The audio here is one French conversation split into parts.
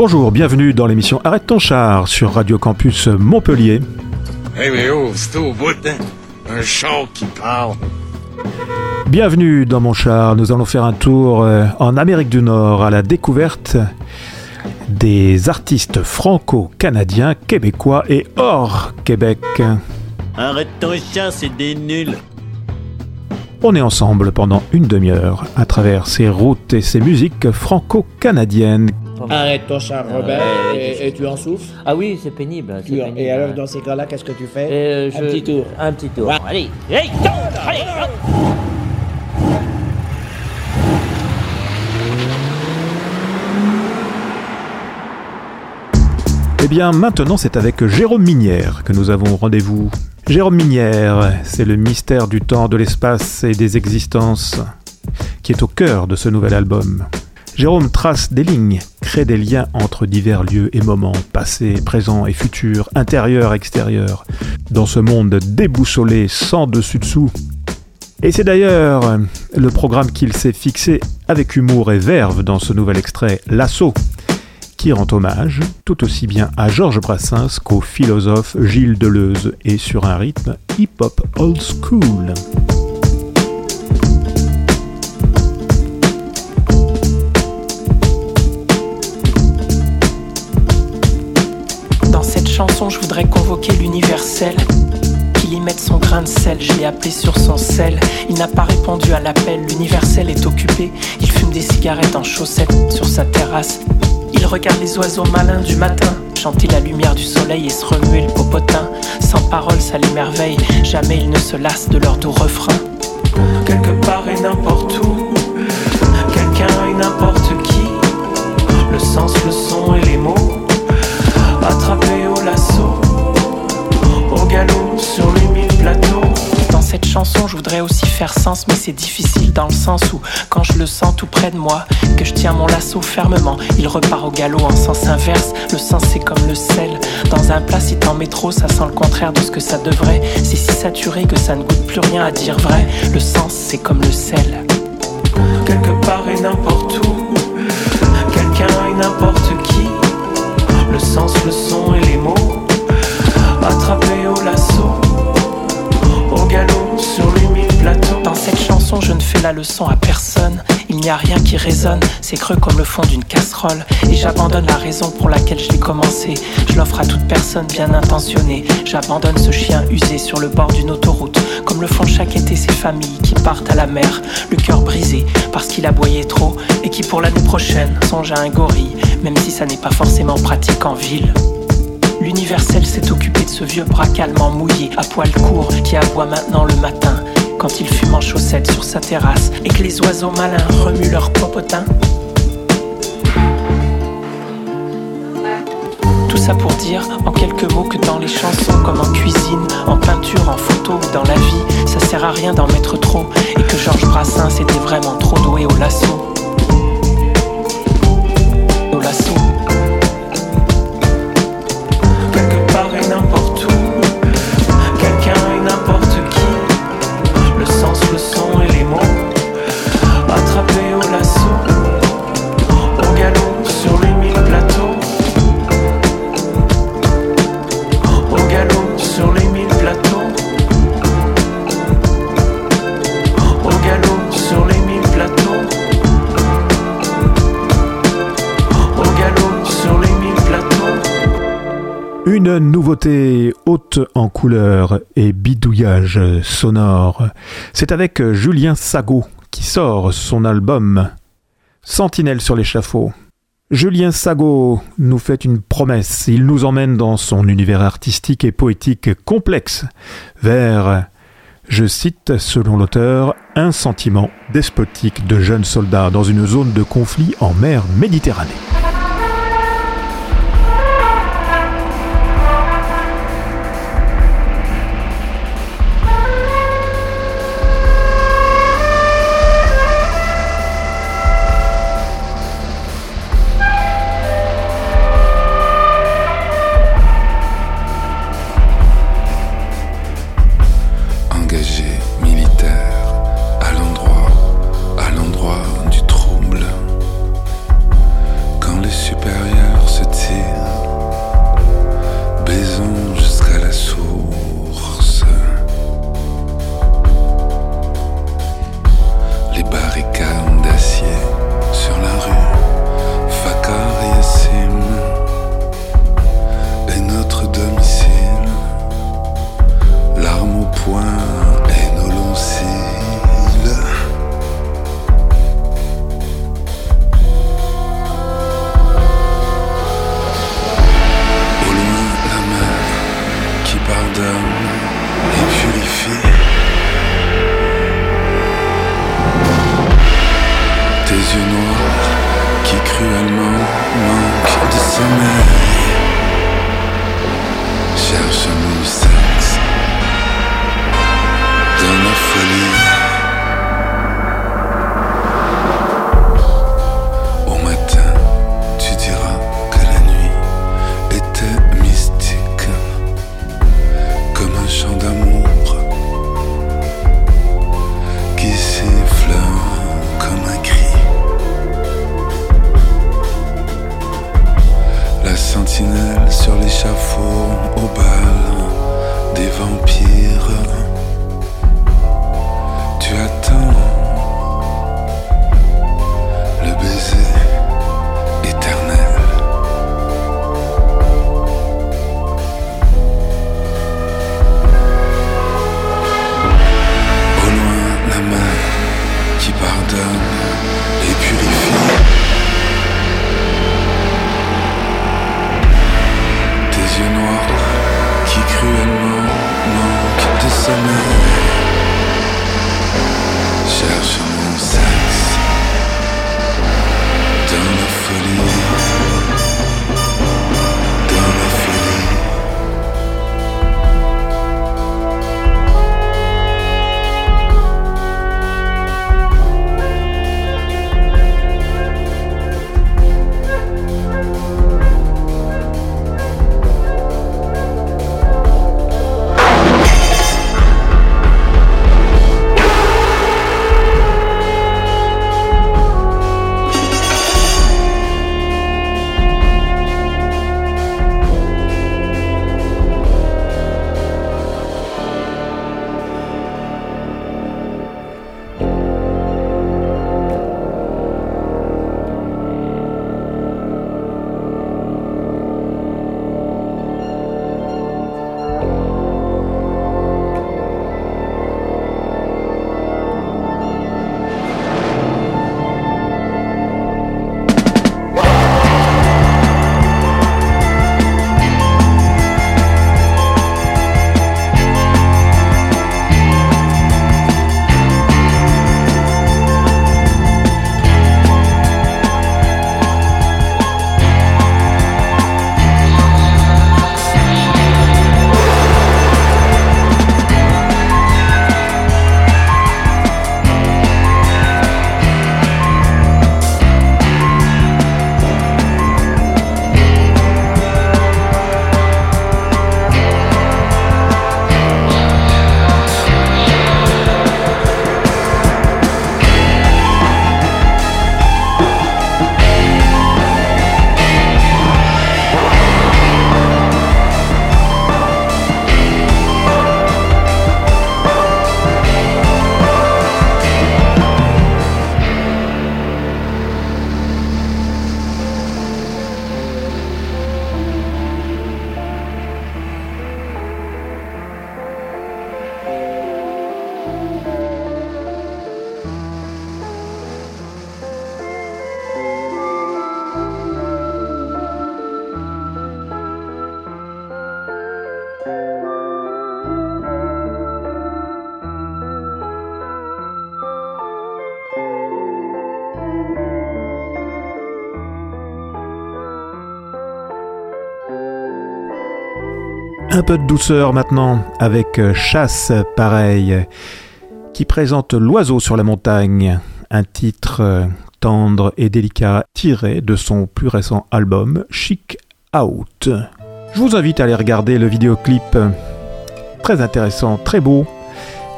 Bonjour, bienvenue dans l'émission Arrête ton char sur Radio Campus Montpellier. Hey mais oh, c'est au bout, hein? Un char qui parle. Bienvenue dans mon char, nous allons faire un tour euh, en Amérique du Nord à la découverte des artistes franco-canadiens, québécois et hors Québec. Arrête ton char, c'est des nuls. On est ensemble pendant une demi-heure à travers ces routes et ces musiques franco-canadiennes. Arrête ton char, Robert, Ouais, et, et tu en souffles. Ah oui, c'est pénible. c'est Tu- pénible, et alors, dans ces cas-là, qu'est-ce que tu fais? Euh, Un je- petit tour. Un petit tour. Ouais. Allez, tourne, allez, hop. Eh bien, maintenant, c'est avec Jérôme Minière que nous avons rendez-vous. Jérôme Minière, c'est le mystère du temps, de l'espace et des existences qui est au cœur de ce nouvel album. Jérôme trace des lignes, crée des liens entre divers lieux et moments, passé, présent et futur, intérieur, extérieur, dans ce monde déboussolé sans dessus-dessous. Et c'est d'ailleurs le programme qu'il s'est fixé avec humour et verve dans ce nouvel extrait, L'Assaut, qui rend hommage tout aussi bien à Georges Brassens qu'au philosophe Gilles Deleuze et sur un rythme hip-hop old school. Je voudrais convoquer l'universel. Qu'il y mette son grain de sel, je l'ai appelé sur son sel. Il n'a pas répondu à l'appel, l'universel est occupé. Il fume des cigarettes en chaussettes sur sa terrasse. Il regarde les oiseaux malins du matin, chanter la lumière du soleil et se remuer le popotin. Sans parole, ça l'émerveille, jamais il ne se lasse de leur doux refrain. Quelque part et n'importe chanson, je voudrais aussi faire sens, mais c'est difficile dans le sens où, quand je le sens tout près de moi, que je tiens mon lasso fermement, il repart au galop en sens inverse. Le sens, c'est comme le sel. Dans un plat, si t'en mets trop, ça sent le contraire de ce que ça devrait. C'est si saturé que ça ne goûte plus rien à dire vrai. Le sens, c'est comme le sel. Quelque part et n'importe où, quelqu'un et n'importe qui. Le sens, le son et les mots Attrapés au lasso galop sur plateaux Dans cette chanson je ne fais la leçon à personne. Il n'y a rien qui résonne. C'est creux comme le fond d'une casserole. Et j'abandonne la raison pour laquelle je l'ai commencé. Je l'offre à toute personne bien intentionnée. J'abandonne ce chien usé sur le bord d'une autoroute. Comme le font chaque été ces familles qui partent à la mer. Le cœur brisé parce qu'il aboyait trop. Et qui pour l'année prochaine songe à un gorille. Même si ça n'est pas forcément pratique en ville L'universel s'est occupé de ce vieux bras calmement mouillé, à poil court, qui aboie maintenant le matin, quand il fume en chaussettes sur sa terrasse, et que les oiseaux malins remuent leur popotin. Tout ça pour dire, en quelques mots, que dans les chansons, comme en cuisine, en peinture, en photo ou dans la vie, ça sert à rien d'en mettre trop, et que Georges Brassens était vraiment trop doué au lasso. Une nouveauté haute en couleur et bidouillage sonore. C'est avec Julien Sago qui sort son album Sentinelle sur l'échafaud. Julien Sago nous fait une promesse. Il nous emmène dans son univers artistique et poétique complexe vers, je cite selon l'auteur, un sentiment despotique de jeunes soldats dans une zone de conflit en mer Méditerranée. pardonne et purifie. Tes yeux noirs qui cruellement manquent de sommeil cherchent mon sexe dans ma folie. Tu attends Un peu de douceur maintenant avec euh, Chasse pareil qui présente L'oiseau sur la montagne, un titre euh, tendre et délicat tiré de son plus récent album Chic Out. Je vous invite à aller regarder le vidéoclip euh, très intéressant, très beau,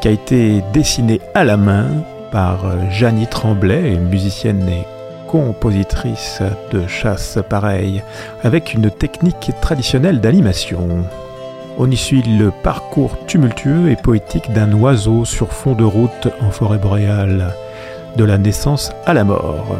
qui a été dessiné à la main par Janie Tremblay, musicienne et compositrice de chasse pareil, avec une technique traditionnelle d'animation. On y suit le parcours tumultueux et poétique d'un oiseau sur fond de route en forêt boréale, de la naissance à la mort.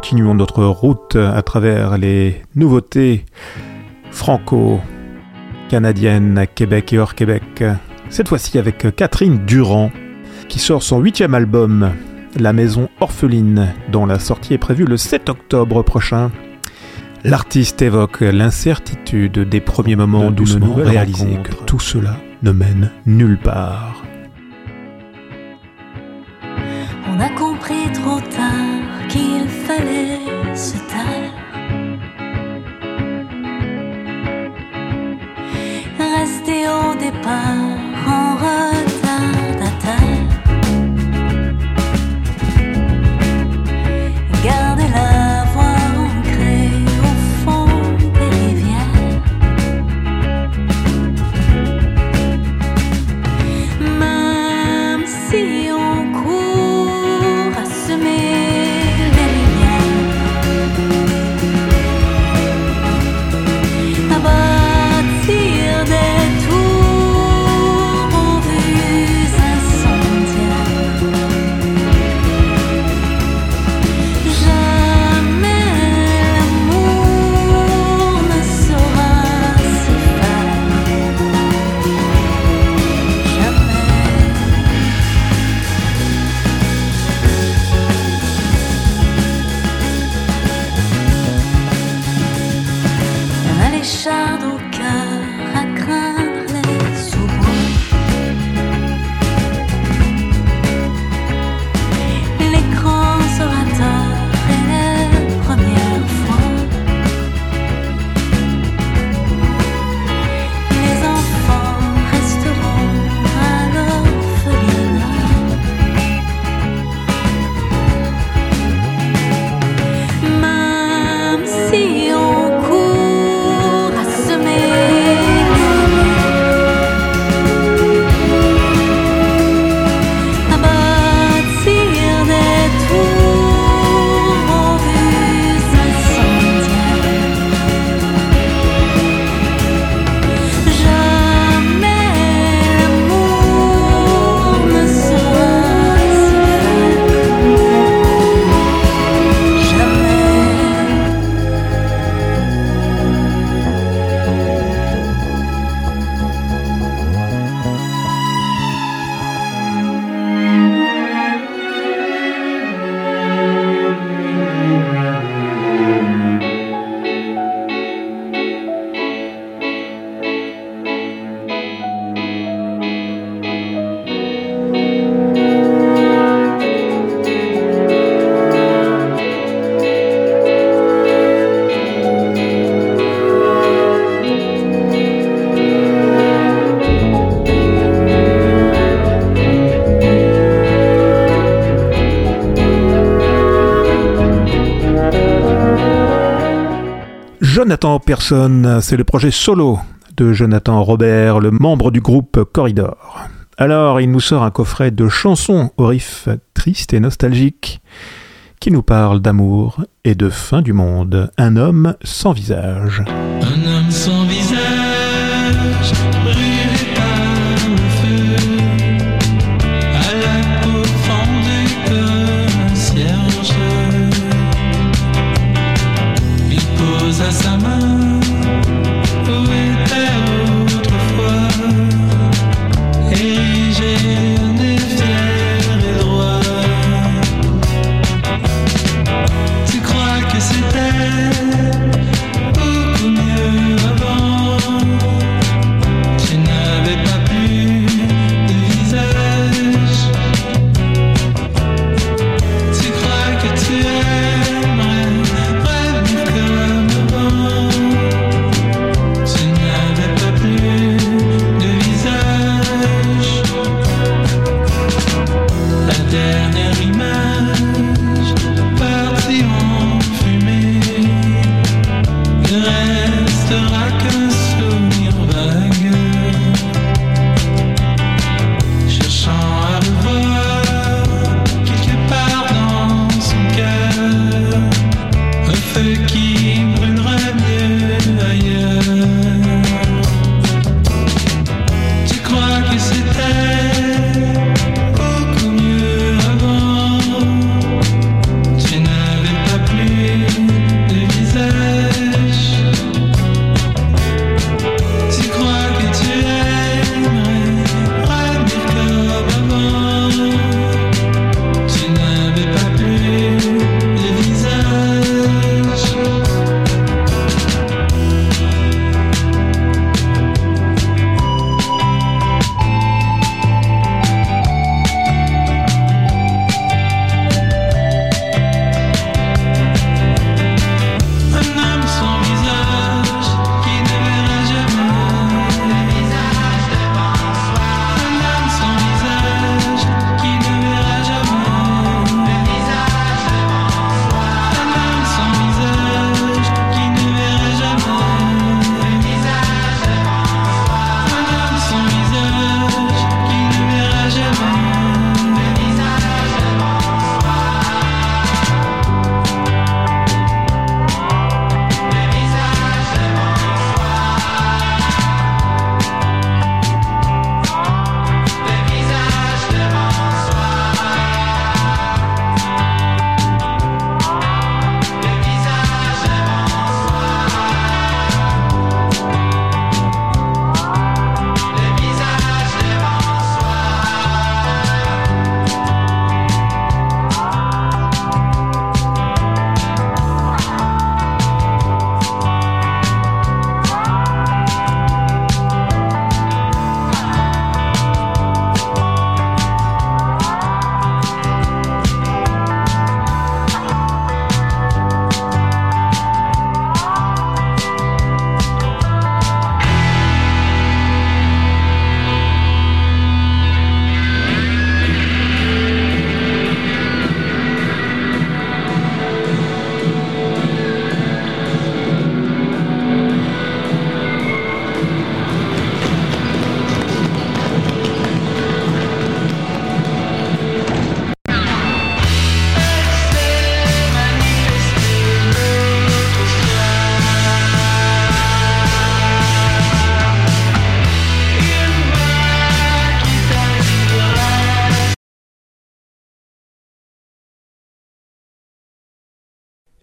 Continuons notre route à travers les nouveautés franco-canadiennes à Québec et hors Québec. Cette fois-ci avec Catherine Durand, qui sort son huitième album, La Maison Orpheline, dont la sortie est prévue le 7 octobre prochain. L'artiste évoque l'incertitude des premiers moments d'où nous réaliser que tout cela ne mène nulle part. C'est le projet solo de Jonathan Robert, le membre du groupe Corridor. Alors, il nous sort un coffret de chansons au riff triste et nostalgique qui nous parle d'amour et de fin du monde. Un homme sans visage. Un homme sans visage,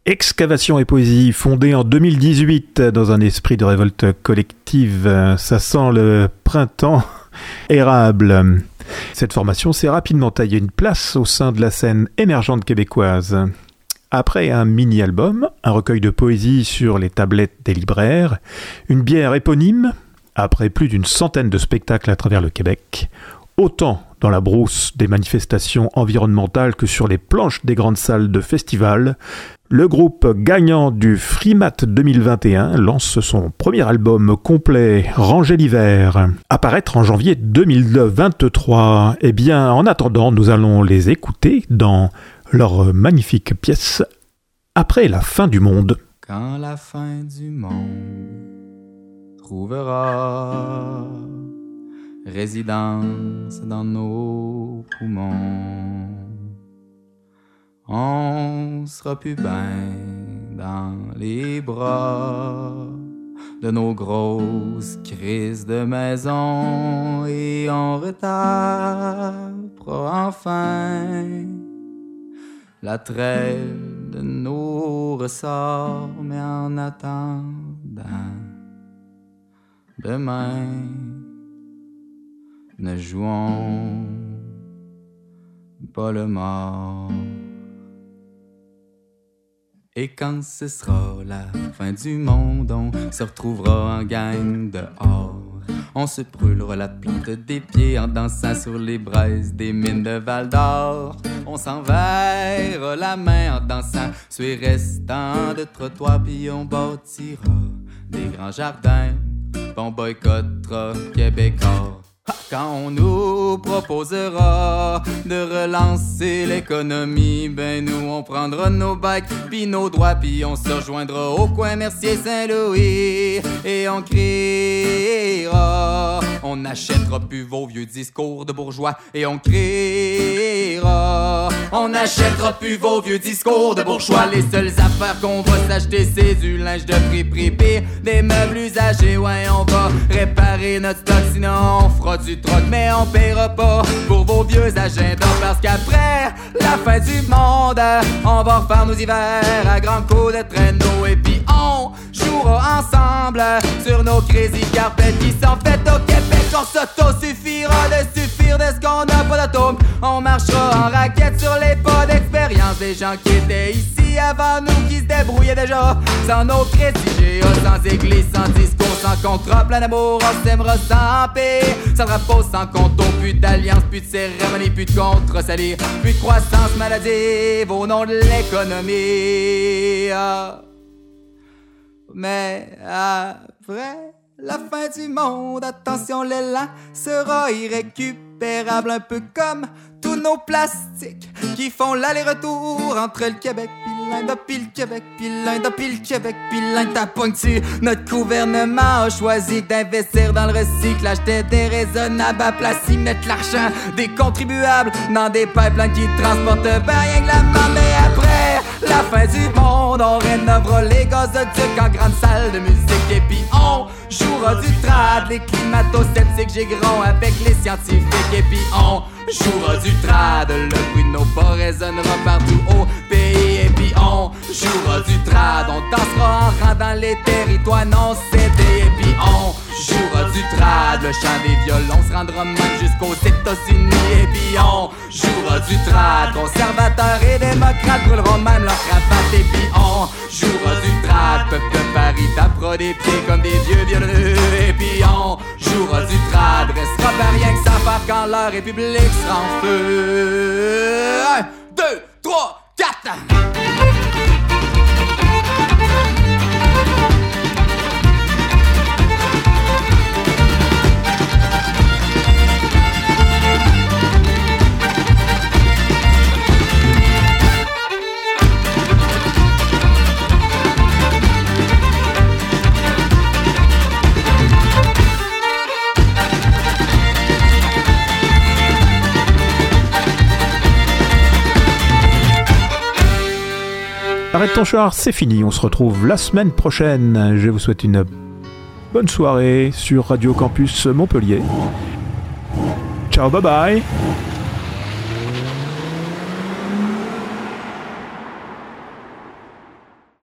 Excavation et Poésie, fondée en 2018 dans un esprit de révolte collective. Ça sent le printemps érable. Cette formation s'est rapidement taillée une place au sein de la scène émergente québécoise. Après un mini-album, un recueil de poésie sur les tablettes des libraires, une bière éponyme, après plus d'une centaine de spectacles à travers le Québec, autant dans la brousse des manifestations environnementales que sur les planches des grandes salles de festival, le groupe gagnant du Freemat 2021 lance son premier album complet, Ranger l'hiver, apparaître en janvier 2023. Eh bien, en attendant, nous allons les écouter dans leur magnifique pièce Après la fin du monde. Quand la fin du monde trouvera résidence dans nos poumons, on sera plus bien dans les bras de nos grosses crises de maison et on retapera enfin la trêve de nos ressorts, mais en attendant demain, ne jouons pas le mort. Et quand ce sera la fin du monde, on se retrouvera en gang dehors. On se brûlera la plante des pieds en dansant sur les braises des mines de Val d'Or. On s'enverra la main en dansant sur les restants de trottoirs, puis on bâtira des grands jardins. On boycottera Québécois. Quand on nous proposera de relancer l'économie, ben nous on prendra nos bikes puis nos droits puis on se rejoindra au coin Mercier Saint-Louis et on criera. On n'achètera plus vos vieux discours de bourgeois et on criera. On n'achètera plus vos vieux discours de bourgeois. Les seules affaires qu'on va s'acheter c'est du linge de prix prix pire, des meubles usagés. Ouais, on va réparer notre stock sinon on fera du troc, mais on paiera pas pour vos vieux agendas parce qu'après la fin du monde, on va refaire nos hivers à grands coups de traîneau et puis on jouera ensemble sur nos crazy carpets qui sont faites au On s'auto-suffira de suffire de ce qu'on a pas. On marchera en raquette sur les pas d'expérience des gens qui étaient ici avant nous qui se débrouillaient déjà sans nos crédits sans église, sans discours, sans contrat, plein d'amour, on s'aimera sans paix, sans drapeau, sans compte, plus d'alliance, plus de cérémonie, plus de contre salir, plus de croissance maladive au nom de l'économie. Ah. Mais après la fin du monde, attention, l'élan sera irrécupérable, un peu comme tous nos plastiques qui font l'aller-retour entre le Québec puis l'Inde, puis le Québec puis l'Inde, puis le Québec puis l'Inde. Pointu, notre gouvernement a choisi d'investir dans le recyclage des déraisonnables à place, mettre l'argent des contribuables dans des pipelines qui transportent ben rien que la main. Mais après la fin du monde, on rénovera les gazoducs en grande salle de musique. Et puis on jouera du trad, les climato-sceptiques gigront avec les scientifiques. Et puis on jouera du trad, le bruit de nos pas résonnera partout au pays. Et puis on jouera du trad, on dansera en rang dans les territoires non cédés. Et puis on jouera du trad, le chant des violons se rendra même jusqu'aux États-Unis. Et puis on jouera du trad, conservateurs et démocrates brûleront même leur cravate. Et puis on jouera du trad, peuple de Paris tapera des pieds comme des vieux violeux et puis on jouera du trad, restera pas rien que ça part quand la République sera en feu. 1, 2, Ton c'est fini. On se retrouve la semaine prochaine. Je vous souhaite une bonne soirée sur Radio Campus Montpellier. Ciao, bye bye.